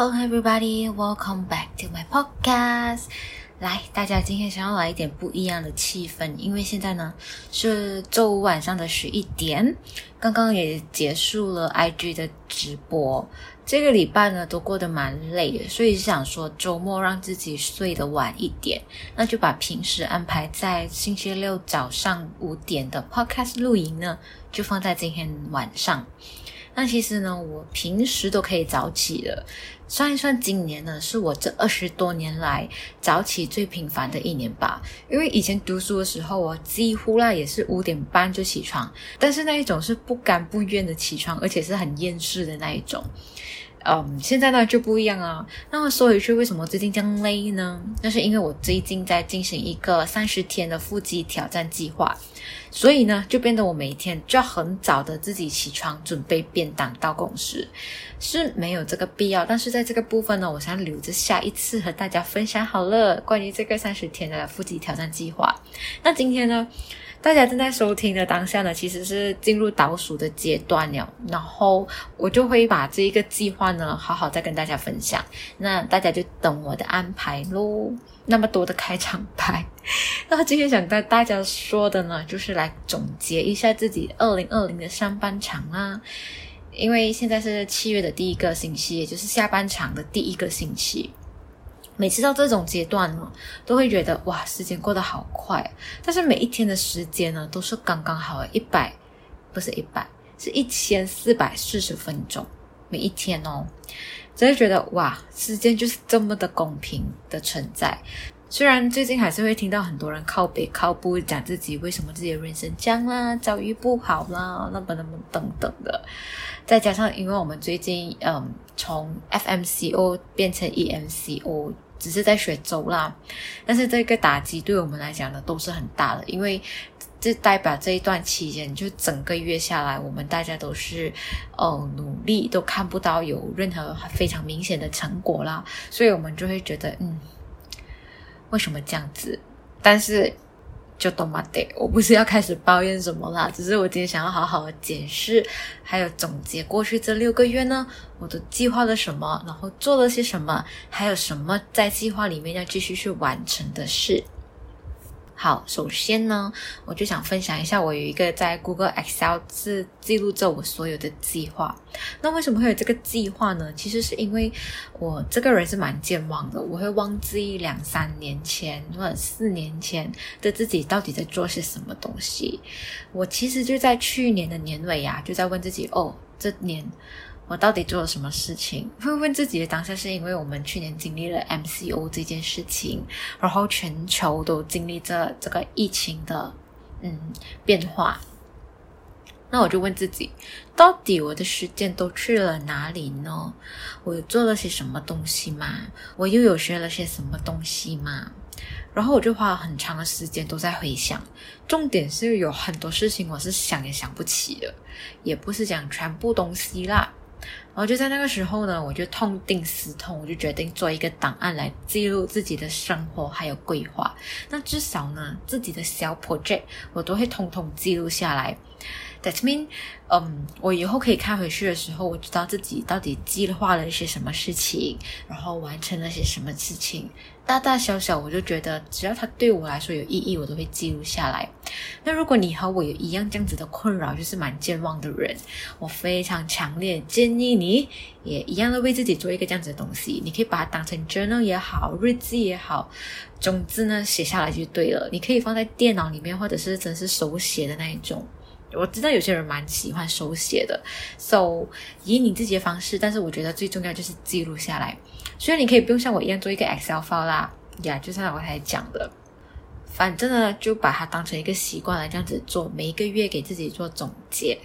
Hello, everybody. Welcome back to my podcast. 来，大家今天想要来一点不一样的气氛，因为现在呢是周五晚上的十一点，刚刚也结束了 IG 的直播。这个礼拜呢都过得蛮累的，所以想说周末让自己睡得晚一点，那就把平时安排在星期六早上五点的 podcast 录音呢，就放在今天晚上。那其实呢，我平时都可以早起的。算一算，今年呢是我这二十多年来早起最频繁的一年吧。因为以前读书的时候，我几乎啦也是五点半就起床，但是那一种是不甘不愿的起床，而且是很厌世的那一种。嗯，现在呢就不一样啊。那么说回去，为什么最近这样累呢？那是因为我最近在进行一个三十天的腹肌挑战计划，所以呢就变得我每天就要很早的自己起床准备便当到公司，是没有这个必要。但是在这个部分呢，我想留着下一次和大家分享好了。关于这个三十天的腹肌挑战计划，那今天呢，大家正在收听的当下呢，其实是进入倒数的阶段了。然后我就会把这一个计划呢，好好再跟大家分享。那大家就等我的安排喽。那么多的开场白，那今天想跟大家说的呢，就是来总结一下自己二零二零的上半场啦。因为现在是七月的第一个星期，也就是下半场的第一个星期。每次到这种阶段呢，都会觉得哇，时间过得好快。但是每一天的时间呢，都是刚刚好，一百不是一百，是一千四百四十分钟。每一天哦，真的觉得哇，时间就是这么的公平的存在。虽然最近还是会听到很多人靠北靠北讲自己为什么自己的人生这样啦，遭遇不好啦，那么那么等等的。再加上因为我们最近嗯，从 FMCO 变成 EMCO。只是在学走啦，但是这个打击对我们来讲呢都是很大的，因为这代表这一段期间就整个月下来，我们大家都是呃努力都看不到有任何非常明显的成果啦，所以我们就会觉得嗯，为什么这样子？但是。就懂嘛的，我不是要开始抱怨什么啦，只是我今天想要好好的检视，还有总结过去这六个月呢，我都计划了什么，然后做了些什么，还有什么在计划里面要继续去完成的事。好，首先呢，我就想分享一下，我有一个在 Google Excel 是记录着我所有的计划。那为什么会有这个计划呢？其实是因为我这个人是蛮健忘的，我会忘记两三年前或者四年前的自己到底在做些什么东西。我其实就在去年的年尾呀、啊，就在问自己，哦，这年。我到底做了什么事情？会问自己的当下，是因为我们去年经历了 MCO 这件事情，然后全球都经历着这个疫情的嗯变化。那我就问自己，到底我的时间都去了哪里呢？我做了些什么东西吗？我又有学了些什么东西吗？然后我就花了很长的时间都在回想，重点是有很多事情我是想也想不起的，也不是讲全部东西啦。然后就在那个时候呢，我就痛定思痛，我就决定做一个档案来记录自己的生活还有规划。那至少呢，自己的小 project 我都会通通记录下来。That mean，嗯，我以后可以看回去的时候，我知道自己到底计划了一些什么事情，然后完成了些什么事情，大大小小，我就觉得只要它对我来说有意义，我都会记录下来。那如果你和我有一样这样子的困扰，就是蛮健忘的人，我非常强烈建议你也一样的为自己做一个这样子的东西。你可以把它当成 journal 也好，日记也好，总之呢，写下来就对了。你可以放在电脑里面，或者是真是手写的那一种。我知道有些人蛮喜欢手写的，so 以你自己的方式，但是我觉得最重要就是记录下来。所以你可以不用像我一样做一个 Excel file 啦，呀，就像我刚才讲的，反正呢就把它当成一个习惯来这样子做，每一个月给自己做总结。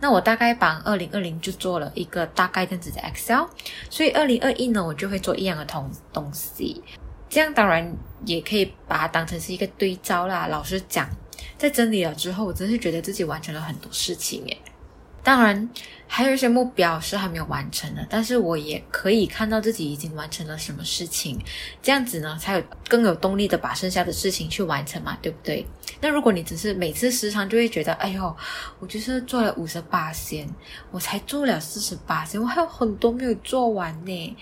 那我大概把二零二零就做了一个大概这样子的 Excel，所以二零二一呢我就会做一样的同东西，这样当然也可以把它当成是一个对照啦。老实讲。在整理了之后，我真是觉得自己完成了很多事情耶。当然，还有一些目标是还没有完成的，但是我也可以看到自己已经完成了什么事情，这样子呢，才有更有动力的把剩下的事情去完成嘛，对不对？那如果你只是每次时常就会觉得，哎呦，我就是做了五十八仙，我才做了四十八仙，我还有很多没有做完呢，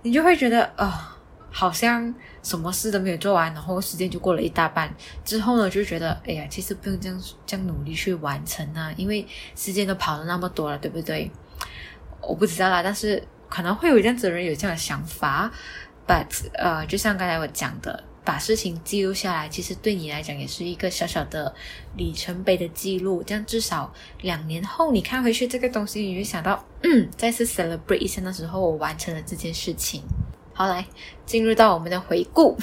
你就会觉得，啊、好像什么事都没有做完，然后时间就过了一大半。之后呢，就觉得哎呀，其实不用这样这样努力去完成啊，因为时间都跑了那么多了，对不对？我不知道啦，但是可能会有这样子的人有这样的想法。But 呃，就像刚才我讲的，把事情记录下来，其实对你来讲也是一个小小的里程碑的记录。这样至少两年后你看回去这个东西，你会想到，嗯，再次 celebrate 一下的时候，我完成了这件事情。好，来进入到我们的回顾。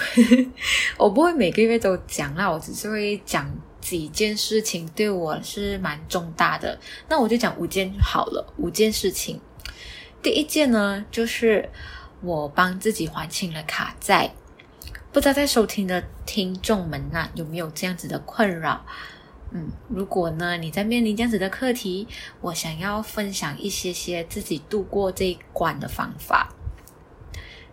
我不会每个月都讲啦，我只是会讲几件事情对我是蛮重大的。那我就讲五件好了，五件事情。第一件呢，就是我帮自己还清了卡债。不知道在收听的听众们呐，有没有这样子的困扰？嗯，如果呢你在面临这样子的课题，我想要分享一些些自己度过这一关的方法。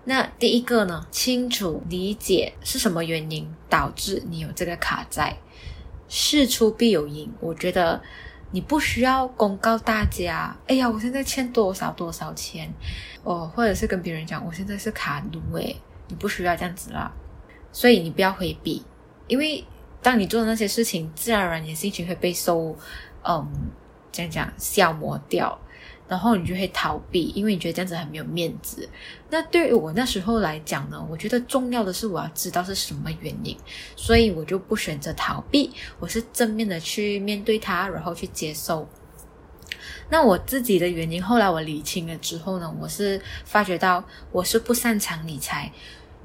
那第一个呢，清楚理解是什么原因导致你有这个卡债，事出必有因。我觉得你不需要公告大家，哎呀，我现在欠多少多少钱，哦，或者是跟别人讲我现在是卡奴，诶，你不需要这样子啦。所以你不要回避，因为当你做的那些事情，自然而然你的心情会被受，嗯，这样讲消磨掉。然后你就会逃避，因为你觉得这样子很没有面子。那对于我那时候来讲呢，我觉得重要的是我要知道是什么原因，所以我就不选择逃避，我是正面的去面对它，然后去接受。那我自己的原因，后来我理清了之后呢，我是发觉到我是不擅长理财，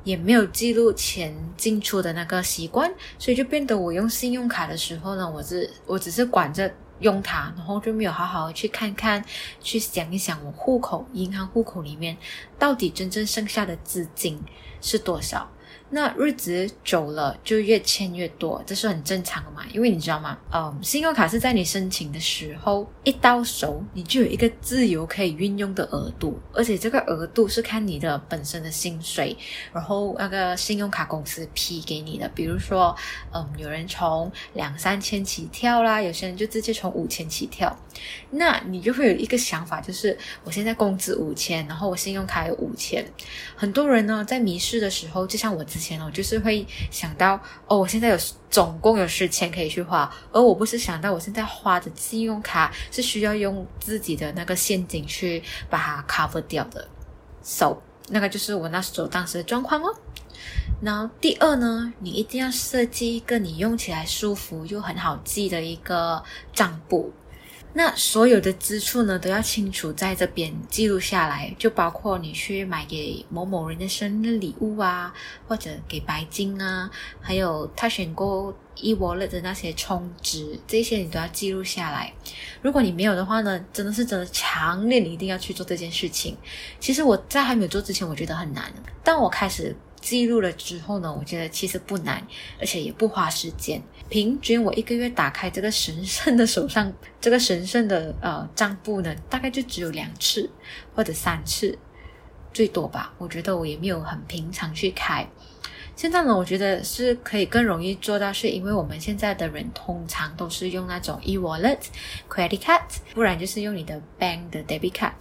也没有记录钱进出的那个习惯，所以就变得我用信用卡的时候呢，我是我只是管着。用它，然后就没有好好的去看看，去想一想，我户口、银行户口里面到底真正剩下的资金是多少。那日子久了就越欠越多，这是很正常的嘛？因为你知道吗？嗯，信用卡是在你申请的时候一到手，你就有一个自由可以运用的额度，而且这个额度是看你的本身的薪水，然后那个信用卡公司批给你的。比如说，嗯，有人从两三千起跳啦，有些人就直接从五千起跳，那你就会有一个想法，就是我现在工资五千，然后我信用卡有五千。很多人呢在迷失的时候，就像我自。钱哦，就是会想到哦，我现在有总共有十千可以去花，而我不是想到我现在花的信用卡是需要用自己的那个现金去把它 cover 掉的，so 那个就是我那时候当时的状况哦。然后第二呢，你一定要设计一个你用起来舒服又很好记的一个账簿。那所有的支出呢，都要清楚在这边记录下来，就包括你去买给某某人的生日礼物啊，或者给白金啊，还有他选购 e-wallet 的那些充值，这些你都要记录下来。如果你没有的话呢，真的是真的强烈你一定要去做这件事情。其实我在还没有做之前，我觉得很难，当我开始。记录了之后呢，我觉得其实不难，而且也不花时间。平均我一个月打开这个神圣的手上这个神圣的呃账簿呢，大概就只有两次或者三次，最多吧。我觉得我也没有很平常去开。现在呢，我觉得是可以更容易做到，是因为我们现在的人通常都是用那种 e-wallet、credit card，不然就是用你的 bank 的 debit card，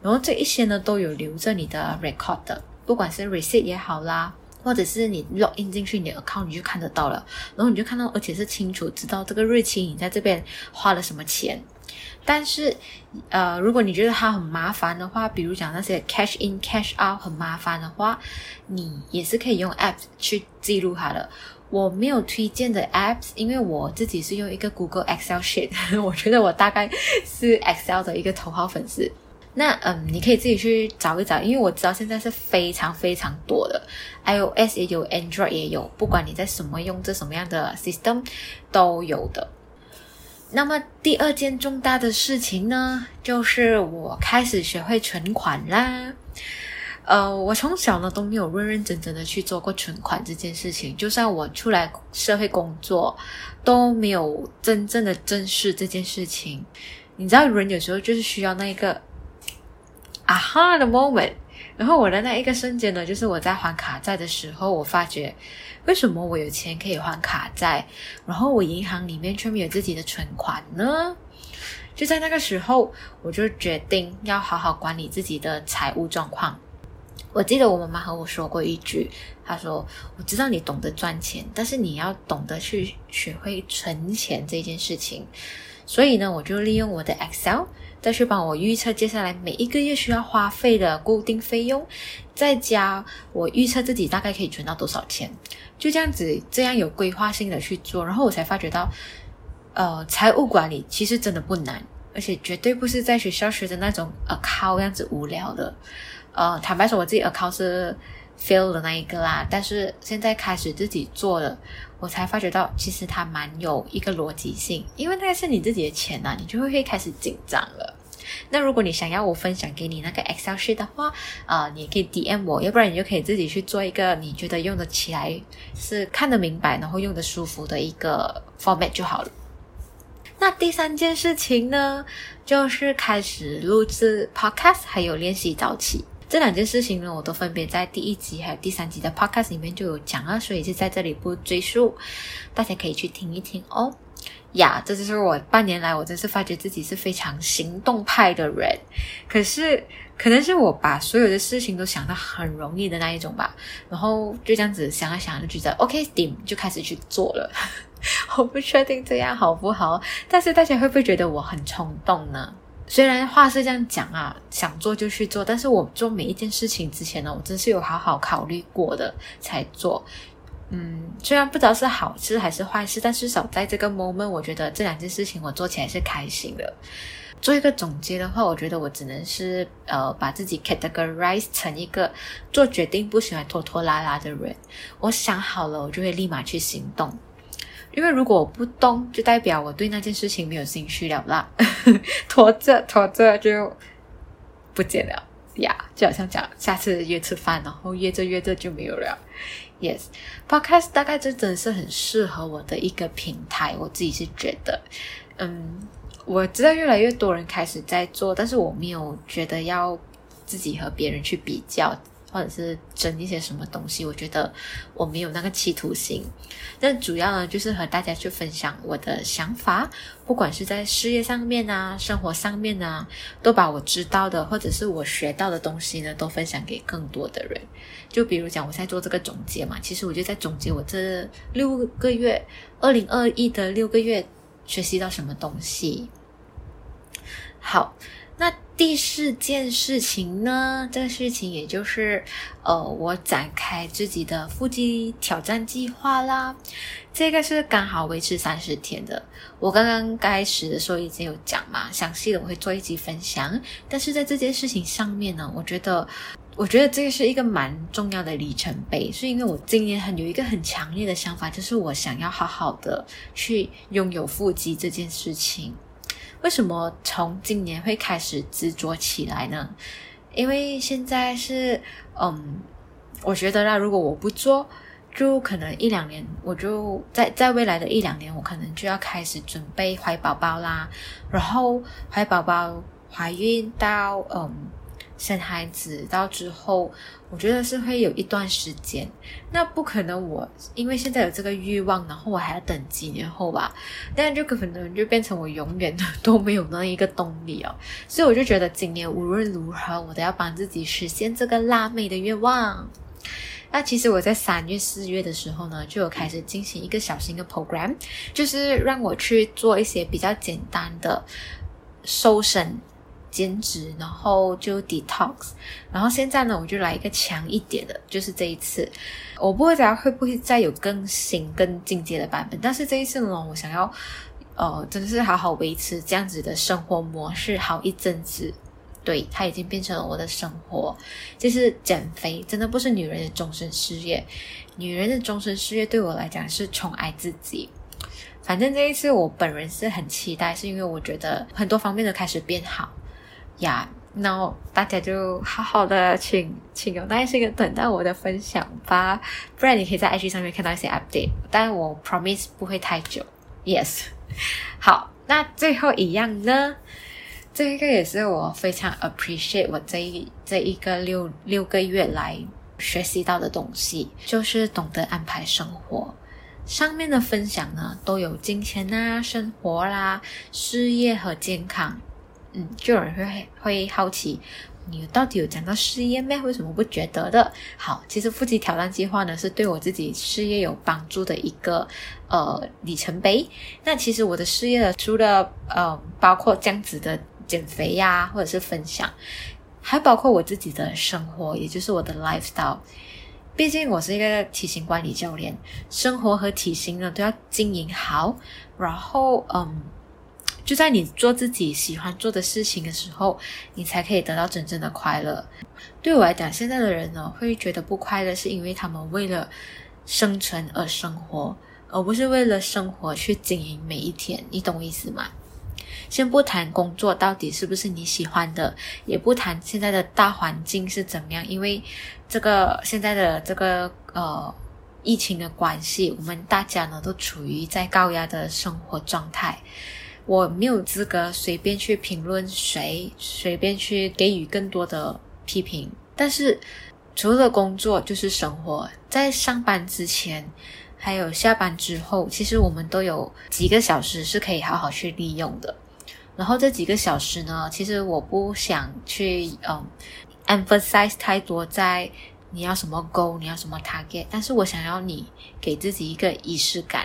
然后这一些呢都有留着你的 record 的。不管是 receipt 也好啦，或者是你 log in 进去你的 account，你就看得到了，然后你就看到，而且是清楚知道这个日期你在这边花了什么钱。但是，呃，如果你觉得它很麻烦的话，比如讲那些 cash in cash out 很麻烦的话，你也是可以用 app 去记录它的。我没有推荐的 apps，因为我自己是用一个 Google Excel sheet，我觉得我大概是 Excel 的一个头号粉丝。那嗯，你可以自己去找一找，因为我知道现在是非常非常多的，iOS 也有，Android 也有，不管你在什么用这什么样的 system 都有的。那么第二件重大的事情呢，就是我开始学会存款啦。呃，我从小呢都没有认认真真的去做过存款这件事情，就算我出来社会工作，都没有真正的正视这件事情。你知道，人有时候就是需要那一个啊哈的 moment。然后我的那一个瞬间呢，就是我在还卡债的时候，我发觉为什么我有钱可以还卡债，然后我银行里面却没有自己的存款呢？就在那个时候，我就决定要好好管理自己的财务状况。我记得我妈妈和我说过一句，她说：“我知道你懂得赚钱，但是你要懂得去学会存钱这件事情。”所以呢，我就利用我的 Excel 再去帮我预测接下来每一个月需要花费的固定费用，再加我预测自己大概可以存到多少钱，就这样子，这样有规划性的去做，然后我才发觉到，呃，财务管理其实真的不难，而且绝对不是在学校学的那种 account 样子无聊的。呃，坦白说，我自己 account 是 fail 的那一个啦，但是现在开始自己做了，我才发觉到其实它蛮有一个逻辑性，因为那个是你自己的钱呐、你就会开始紧张了。那如果你想要我分享给你那个 Excel sheet 的话，啊、呃，你也可以 DM 我，要不然你就可以自己去做一个你觉得用得起来、是看得明白，然后用得舒服的一个 format 就好了。那第三件事情呢，就是开始录制 podcast，还有练习早起。这两件事情呢，我都分别在第一集还有第三集的 podcast 里面就有讲了，所以就在这里不赘述，大家可以去听一听哦。呀，这就是我半年来，我真是发觉自己是非常行动派的人。可是，可能是我把所有的事情都想得很容易的那一种吧。然后就这样子想了想，就觉得 OK，Steam 就开始去做了。我不确定这样好不好，但是大家会不会觉得我很冲动呢？虽然话是这样讲啊，想做就去做，但是我做每一件事情之前呢，我真是有好好考虑过的才做。嗯，虽然不知道是好事还是坏事，但至少在这个 moment，我觉得这两件事情我做起来是开心的。做一个总结的话，我觉得我只能是呃，把自己 categorize 成一个做决定不喜欢拖拖拉拉的人。我想好了，我就会立马去行动。因为如果我不动，就代表我对那件事情没有兴趣了啦，拖着拖着就不见了呀就好像讲下次约吃饭，然后约着约着就没有了。Yes，Podcast 大概这真的是很适合我的一个平台，我自己是觉得，嗯，我知道越来越多人开始在做，但是我没有觉得要自己和别人去比较。或者是争一些什么东西，我觉得我没有那个企图心。但主要呢，就是和大家去分享我的想法，不管是在事业上面啊、生活上面啊，都把我知道的或者是我学到的东西呢，都分享给更多的人。就比如讲，我在做这个总结嘛，其实我就在总结我这六个月，二零二一的六个月学习到什么东西。好。第四件事情呢？这个事情也就是，呃，我展开自己的腹肌挑战计划啦。这个是刚好维持三十天的。我刚刚开始的时候已经有讲嘛，详细的我会做一集分享。但是在这件事情上面呢，我觉得，我觉得这个是一个蛮重要的里程碑，是因为我今年很有一个很强烈的想法，就是我想要好好的去拥有腹肌这件事情。为什么从今年会开始执着起来呢？因为现在是，嗯，我觉得啦，如果我不做，就可能一两年，我就在在未来的一两年，我可能就要开始准备怀宝宝啦，然后怀宝宝、怀孕到，嗯。生孩子到之后，我觉得是会有一段时间。那不可能，我因为现在有这个欲望，然后我还要等几年后吧？那就可能就变成我永远 都没有那一个动力哦。所以我就觉得今年无论如何，我都要帮自己实现这个辣妹的愿望。那其实我在三月、四月的时候呢，就有开始进行一个小型的 program，就是让我去做一些比较简单的瘦身。减脂，然后就 detox，然后现在呢，我就来一个强一点的，就是这一次，我不知道会不会再有更新、更进阶的版本，但是这一次呢，我想要，呃，真的是好好维持这样子的生活模式好一阵子，对，它已经变成了我的生活，就是减肥，真的不是女人的终身事业，女人的终身事业对我来讲是宠爱自己，反正这一次我本人是很期待，是因为我觉得很多方面都开始变好。呀，那、大家就好好的请请有耐心的等待我的分享吧，不然你可以在 IG 上面看到一些 update，但我 promise 不会太久。Yes，好，那最后一样呢？这一个也是我非常 appreciate 我这一这一个六六个月来学习到的东西，就是懂得安排生活。上面的分享呢，都有金钱啊、生活啦、事业和健康。嗯，就有人会会好奇，你到底有讲到事业咩？为什么不觉得的？好，其实腹肌挑战计划呢，是对我自己事业有帮助的一个呃里程碑。那其实我的事业除了呃包括这样子的。减肥呀，或者是分享，还包括我自己的生活，也就是我的 lifestyle。毕竟我是一个体型管理教练，生活和体型呢都要经营好。然后，嗯，就在你做自己喜欢做的事情的时候，你才可以得到真正的快乐。对我来讲，现在的人呢会觉得不快乐，是因为他们为了生存而生活，而不是为了生活去经营每一天。你懂我意思吗？先不谈工作到底是不是你喜欢的，也不谈现在的大环境是怎么样，因为这个现在的这个呃疫情的关系，我们大家呢都处于在高压的生活状态。我没有资格随便去评论谁，随便去给予更多的批评。但是除了工作就是生活，在上班之前。还有下班之后，其实我们都有几个小时是可以好好去利用的。然后这几个小时呢，其实我不想去嗯 emphasize 太多在你要什么 goal，你要什么 target，但是我想要你给自己一个仪式感。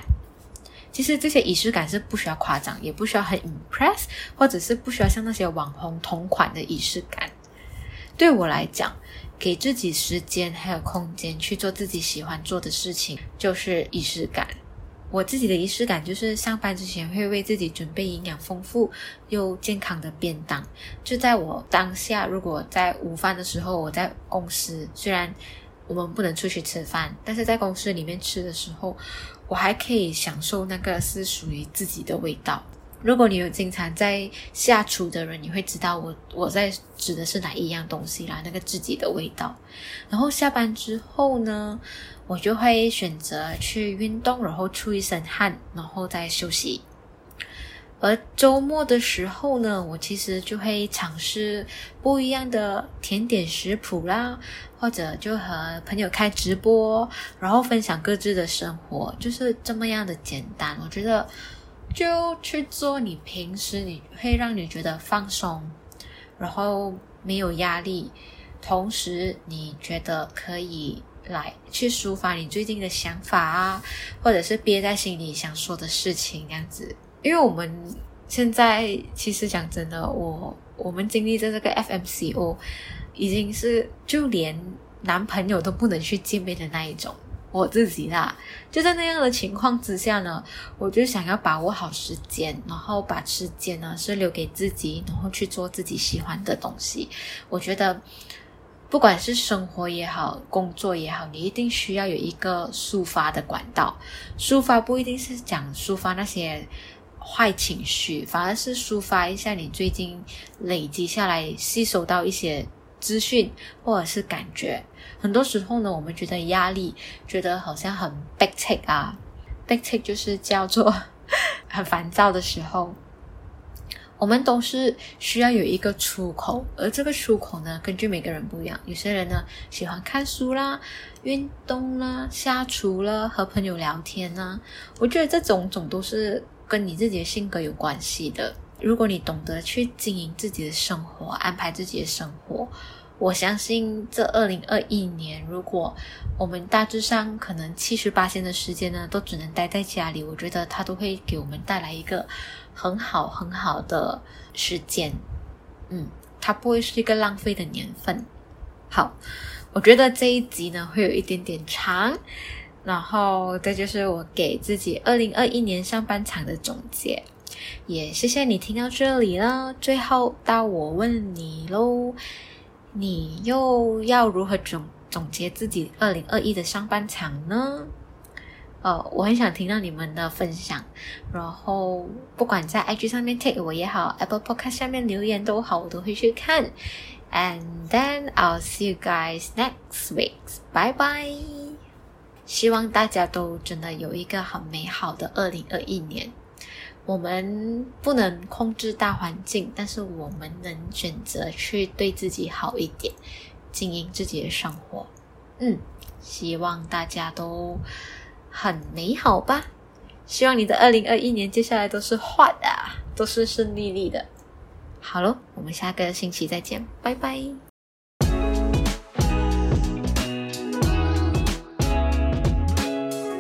其实这些仪式感是不需要夸张，也不需要很 impress，或者是不需要像那些网红同款的仪式感。对我来讲，给自己时间还有空间去做自己喜欢做的事情，就是仪式感。我自己的仪式感就是上班之前会为自己准备营养丰富又健康的便当。就在我当下，如果在午饭的时候，我在公司，虽然我们不能出去吃饭，但是在公司里面吃的时候，我还可以享受那个是属于自己的味道。如果你有经常在下厨的人，你会知道我我在指的是哪一样东西啦，那个自己的味道。然后下班之后呢，我就会选择去运动，然后出一身汗，然后再休息。而周末的时候呢，我其实就会尝试不一样的甜点食谱啦，或者就和朋友开直播，然后分享各自的生活，就是这么样的简单。我觉得。就去做你平时你会让你觉得放松，然后没有压力，同时你觉得可以来去抒发你最近的想法啊，或者是憋在心里想说的事情这样子。因为我们现在其实讲真的，我我们经历着这个 FMCO，已经是就连男朋友都不能去见面的那一种。我自己啦，就在那样的情况之下呢，我就想要把握好时间，然后把时间呢是留给自己，然后去做自己喜欢的东西。我觉得，不管是生活也好，工作也好，你一定需要有一个抒发的管道。抒发不一定是讲抒发那些坏情绪，反而是抒发一下你最近累积下来、吸收到一些资讯或者是感觉。很多时候呢，我们觉得压力，觉得好像很 big take 啊，big take 就是叫做 很烦躁的时候，我们都是需要有一个出口，而这个出口呢，根据每个人不一样。有些人呢喜欢看书啦、运动啦、下厨啦、和朋友聊天啦。我觉得这种种都是跟你自己的性格有关系的。如果你懂得去经营自己的生活，安排自己的生活。我相信这二零二一年，如果我们大致上可能七十八天的时间呢，都只能待在家里，我觉得它都会给我们带来一个很好很好的时间。嗯，它不会是一个浪费的年份。好，我觉得这一集呢会有一点点长，然后这就是我给自己二零二一年上半场的总结。也谢谢你听到这里了，最后到我问你喽。你又要如何总总结自己二零二一的上半场呢？呃，我很想听到你们的分享，然后不管在 IG 上面 take 我也好，Apple Podcast 下面留言都好，我都会去看。And then I'll see you guys next week. Bye bye. 希望大家都真的有一个很美好的二零二一年。我们不能控制大环境，但是我们能选择去对自己好一点，经营自己的生活。嗯，希望大家都很美好吧。希望你的二零二一年接下来都是好的，都是顺利利的。好喽，我们下个星期再见，拜拜。